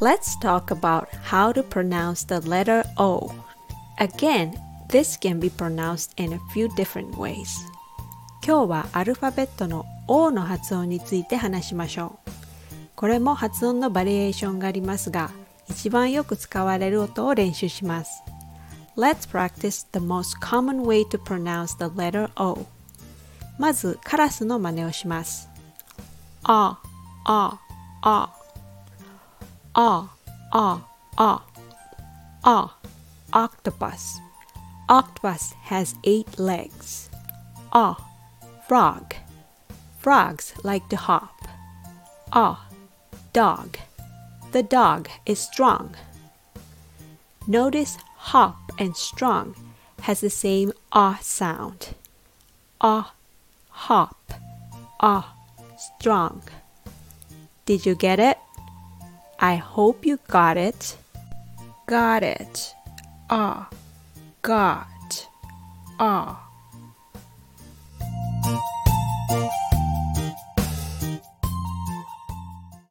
Let's talk about how to pronounce the letter O. Again, this can be pronounced in a few different ways. 今日はアルファベットの O の発音について話しましょう。これも発音のバリエーションがありますが、一番よく使われる音を練習します。Let's practice the most common way to pronounce the letter O. まず、カラスの真似をします。あ、あ、あ。Ah, ah, ah, ah, octopus. Octopus has eight legs. Ah, frog. Frogs like to hop. Ah, dog. The dog is strong. Notice hop and strong has the same ah sound. Ah, hop. Ah, strong. Did you get it? I hope you got it. Got it. Ah, got. Ah.